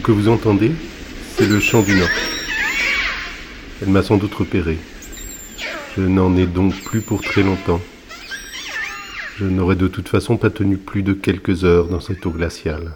Ce que vous entendez, c'est le chant du Nord. Elle m'a sans doute repéré. Je n'en ai donc plus pour très longtemps. Je n'aurais de toute façon pas tenu plus de quelques heures dans cette eau glaciale.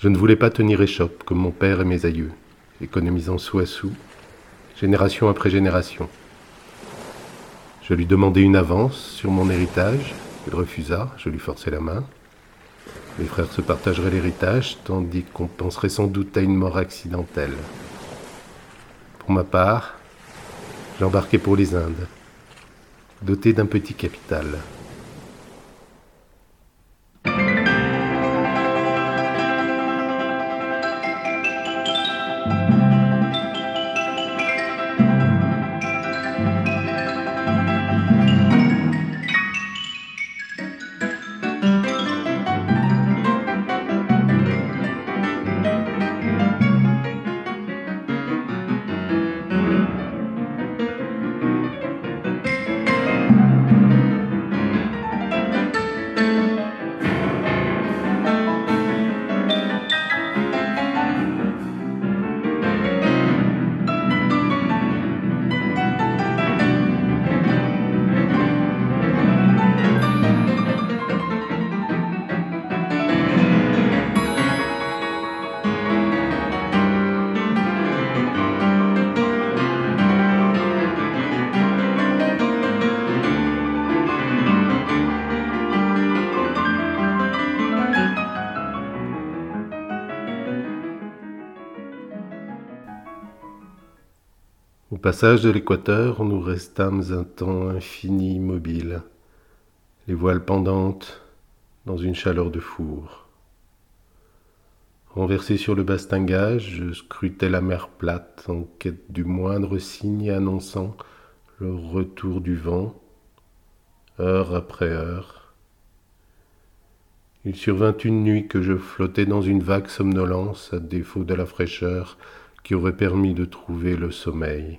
Je ne voulais pas tenir échoppe comme mon père et mes aïeux, économisant sou à sou, génération après génération. Je lui demandai une avance sur mon héritage, il refusa, je lui forçai la main. Mes frères se partageraient l'héritage, tandis qu'on penserait sans doute à une mort accidentelle. Pour ma part, j'embarquai pour les Indes, doté d'un petit capital. Passage de l'équateur, nous restâmes un temps infini immobiles, les voiles pendantes dans une chaleur de four. Renversé sur le bastingage, je scrutais la mer plate en quête du moindre signe annonçant le retour du vent, heure après heure. Il survint une nuit que je flottais dans une vague somnolence à défaut de la fraîcheur qui aurait permis de trouver le sommeil.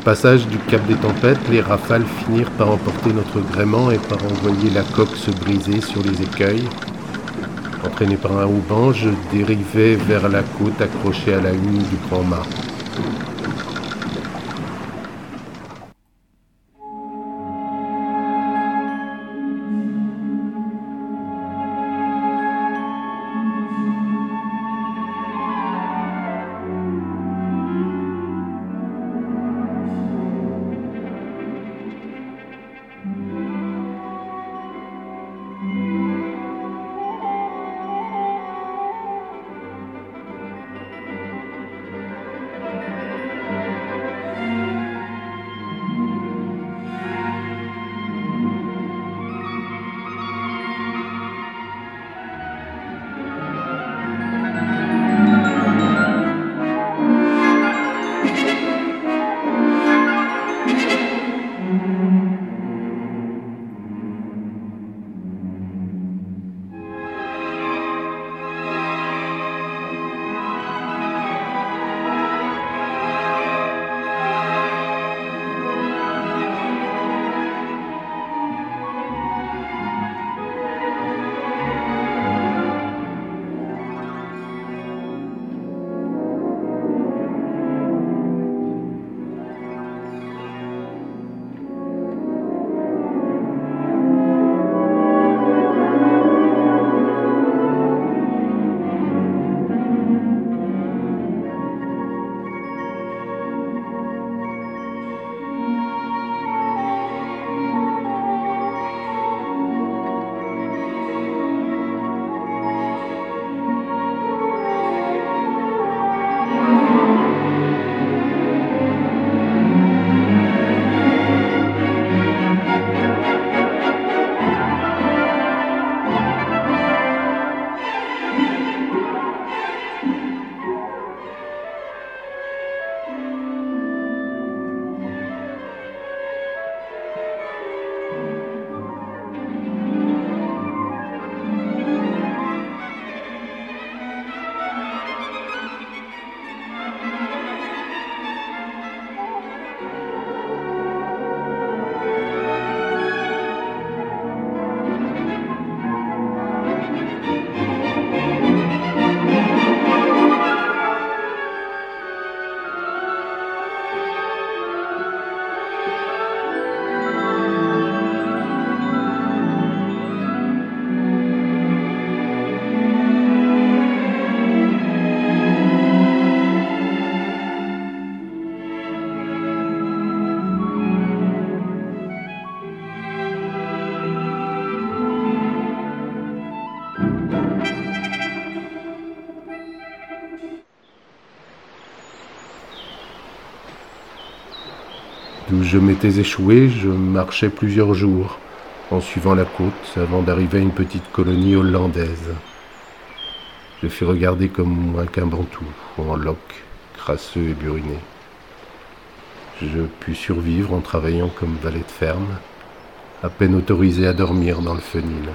Passage du cap des tempêtes, les rafales finirent par emporter notre gréement et par envoyer la coque se briser sur les écueils. Entraîné par un houban, je dérivais vers la côte accrochée à la hune du grand mât. D'où je m'étais échoué, je marchais plusieurs jours en suivant la côte avant d'arriver à une petite colonie hollandaise. Je fus regardé comme un quimbantou, en loques, crasseux et buriné. Je pus survivre en travaillant comme valet de ferme, à peine autorisé à dormir dans le fenil.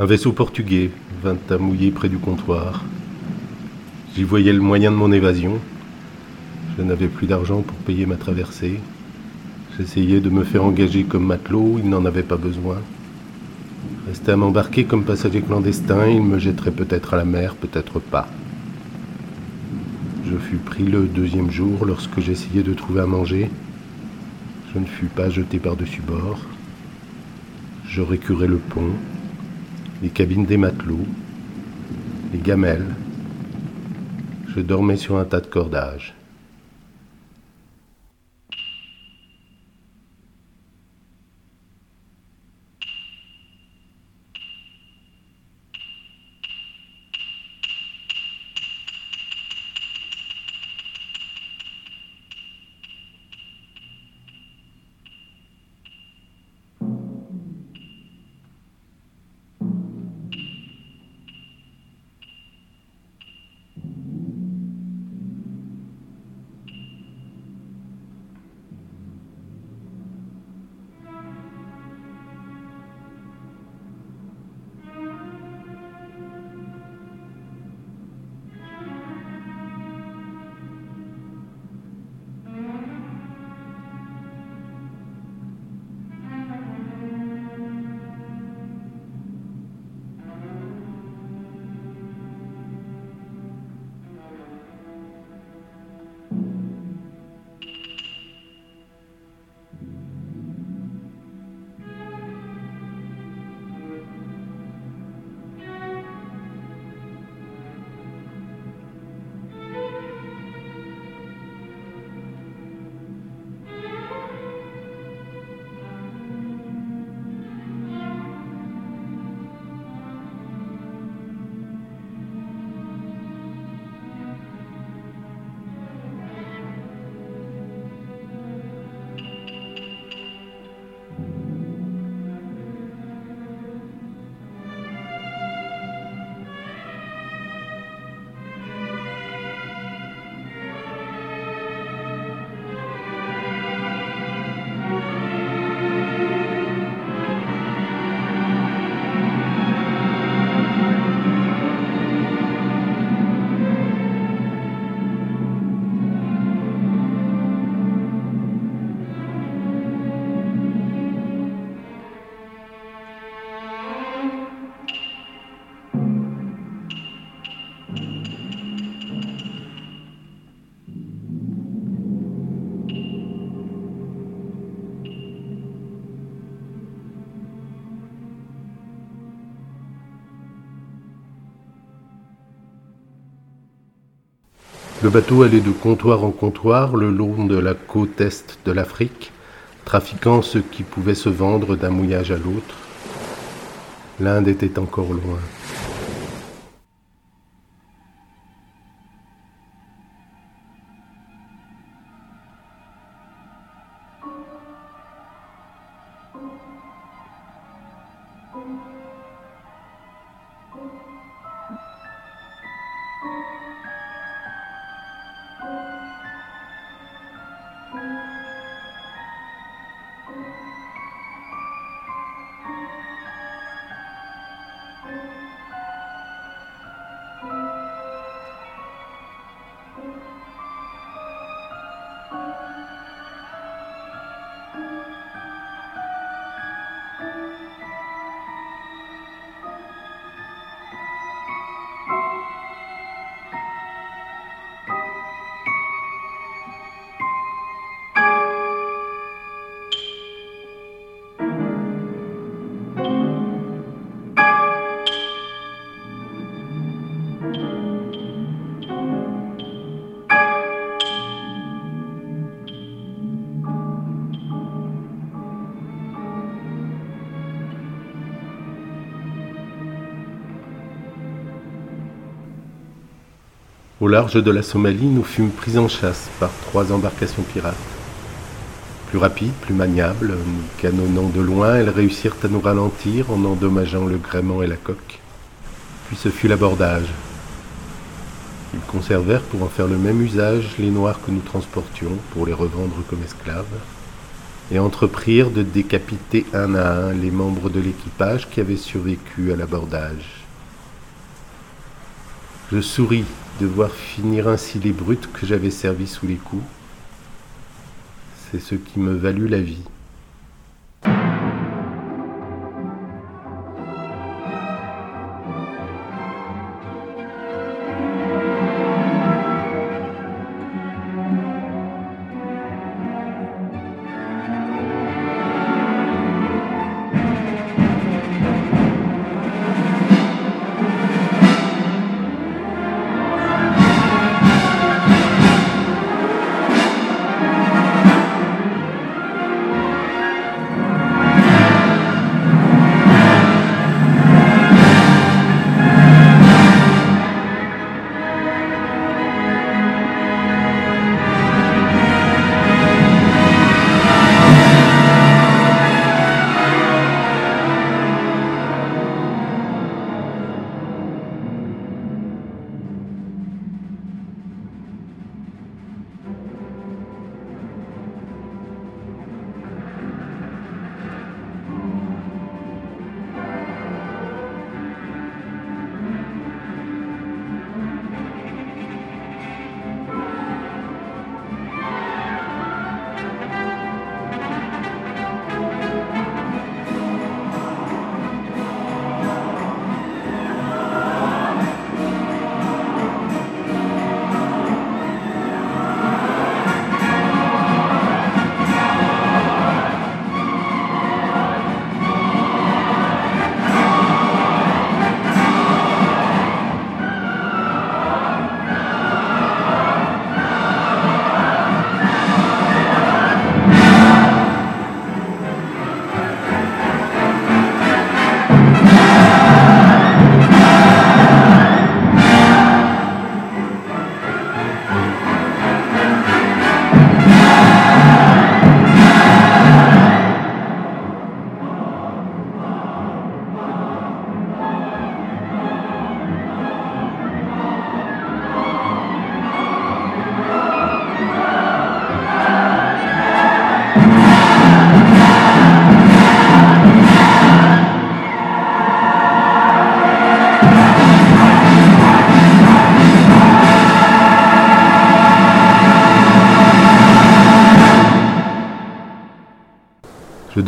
Un vaisseau portugais, vint à mouiller près du comptoir. J'y voyais le moyen de mon évasion. Je n'avais plus d'argent pour payer ma traversée. J'essayais de me faire engager comme matelot, il n'en avait pas besoin. Resté à m'embarquer comme passager clandestin, il me jetterait peut-être à la mer, peut-être pas. Je fus pris le deuxième jour lorsque j'essayais de trouver à manger. Je ne fus pas jeté par-dessus bord. Je récurais le pont, les cabines des matelots, les gamelles. Je dormais sur un tas de cordages. Le bateau allait de comptoir en comptoir le long de la côte est de l'Afrique, trafiquant ce qui pouvait se vendre d'un mouillage à l'autre. L'Inde était encore loin. Au large de la Somalie, nous fûmes pris en chasse par trois embarcations pirates. Plus rapides, plus maniables, nous canonnant de loin, elles réussirent à nous ralentir en endommageant le gréement et la coque. Puis ce fut l'abordage. Ils conservèrent pour en faire le même usage les noirs que nous transportions pour les revendre comme esclaves, et entreprirent de décapiter un à un les membres de l'équipage qui avaient survécu à l'abordage. Je souris de voir finir ainsi les brutes que j'avais servis sous les coups. C'est ce qui me valut la vie.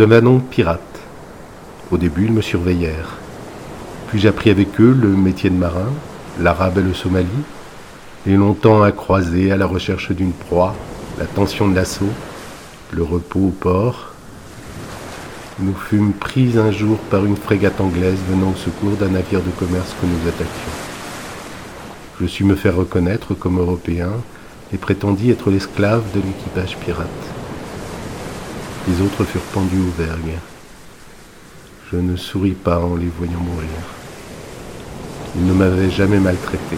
Donc pirate. Au début, ils me surveillèrent. Puis j'appris avec eux le métier de marin, l'arabe et le somali, et longtemps à croiser à la recherche d'une proie, la tension de l'assaut, le repos au port. Nous fûmes pris un jour par une frégate anglaise venant au secours d'un navire de commerce que nous attaquions. Je sus me faire reconnaître comme européen et prétendis être l'esclave de l'équipage pirate. Les autres furent pendus aux vergues. Je ne souris pas en les voyant mourir. Ils ne m'avaient jamais maltraité.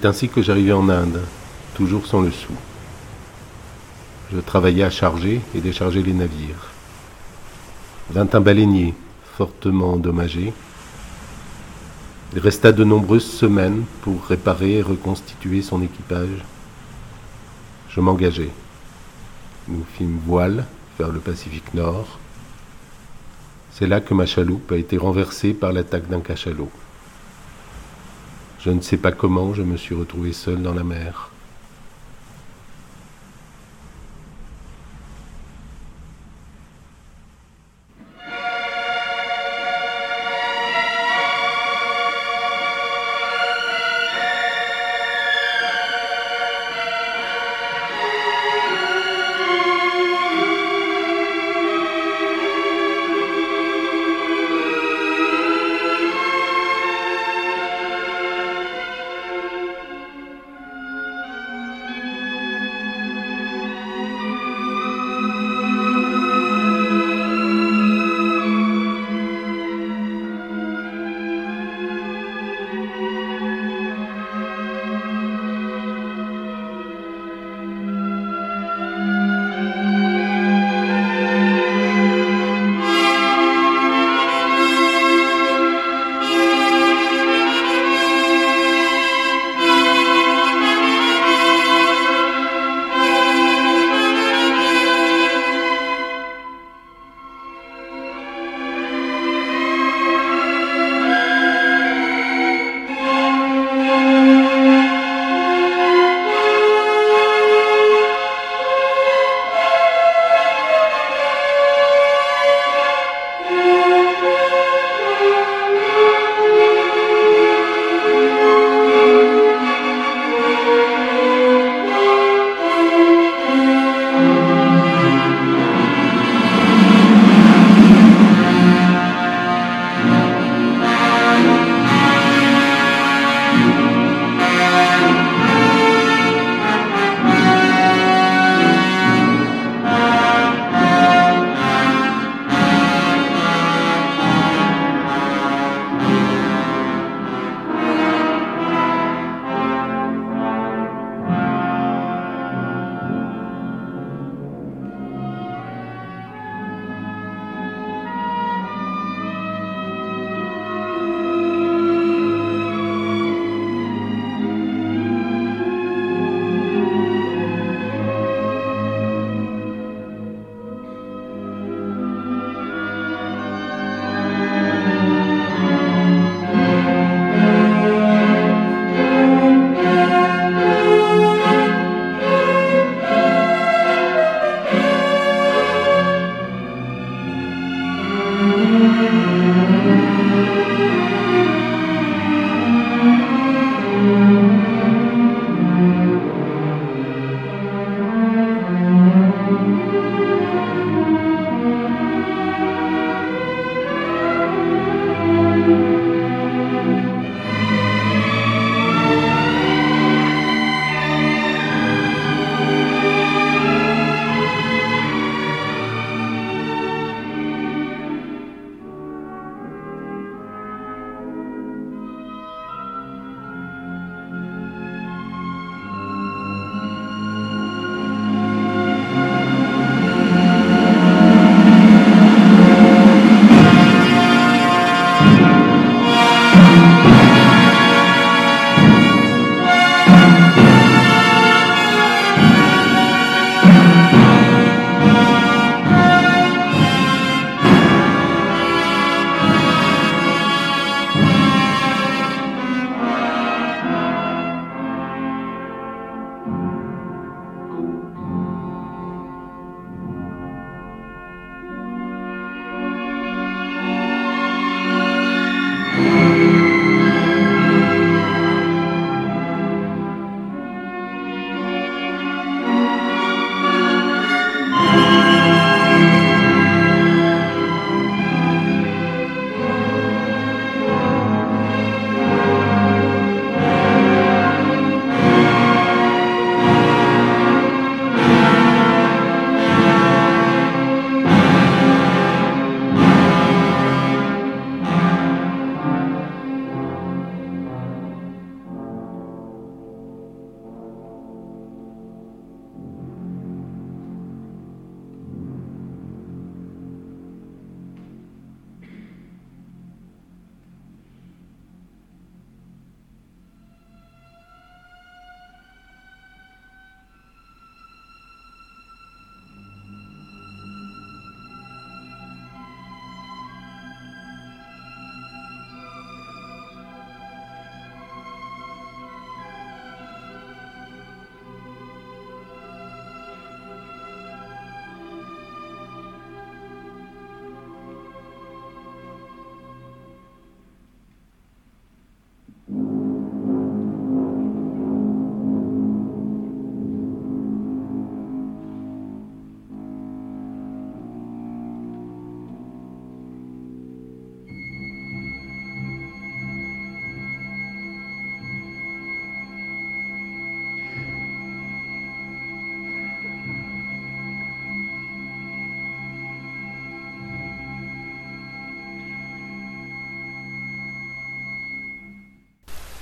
C'est ainsi que j'arrivai en Inde, toujours sans le sou. Je travaillais à charger et décharger les navires. Vint un baleinier, fortement endommagé. Il resta de nombreuses semaines pour réparer et reconstituer son équipage. Je m'engageai. Nous fîmes voile vers le Pacifique Nord. C'est là que ma chaloupe a été renversée par l'attaque d'un cachalot. Je ne sais pas comment je me suis retrouvé seul dans la mer.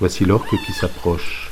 Voici l'orque qui s'approche.